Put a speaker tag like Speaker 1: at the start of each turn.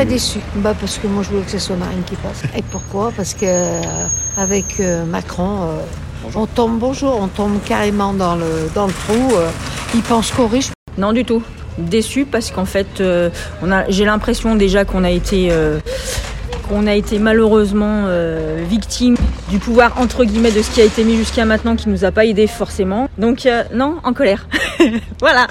Speaker 1: Très déçu. Bah parce que moi je voulais que ce soit Marine qui passe. Et pourquoi? Parce que euh, avec euh, Macron, euh, on tombe bonjour, on tombe carrément dans le dans le trou. euh, ils pensent qu'aux riches.
Speaker 2: Non du tout. Déçu parce qu'en fait, on a, j'ai l'impression déjà qu'on a été, qu'on a été malheureusement victime du pouvoir entre guillemets de ce qui a été mis jusqu'à maintenant, qui nous a pas aidé forcément. Donc non, en colère. voilà.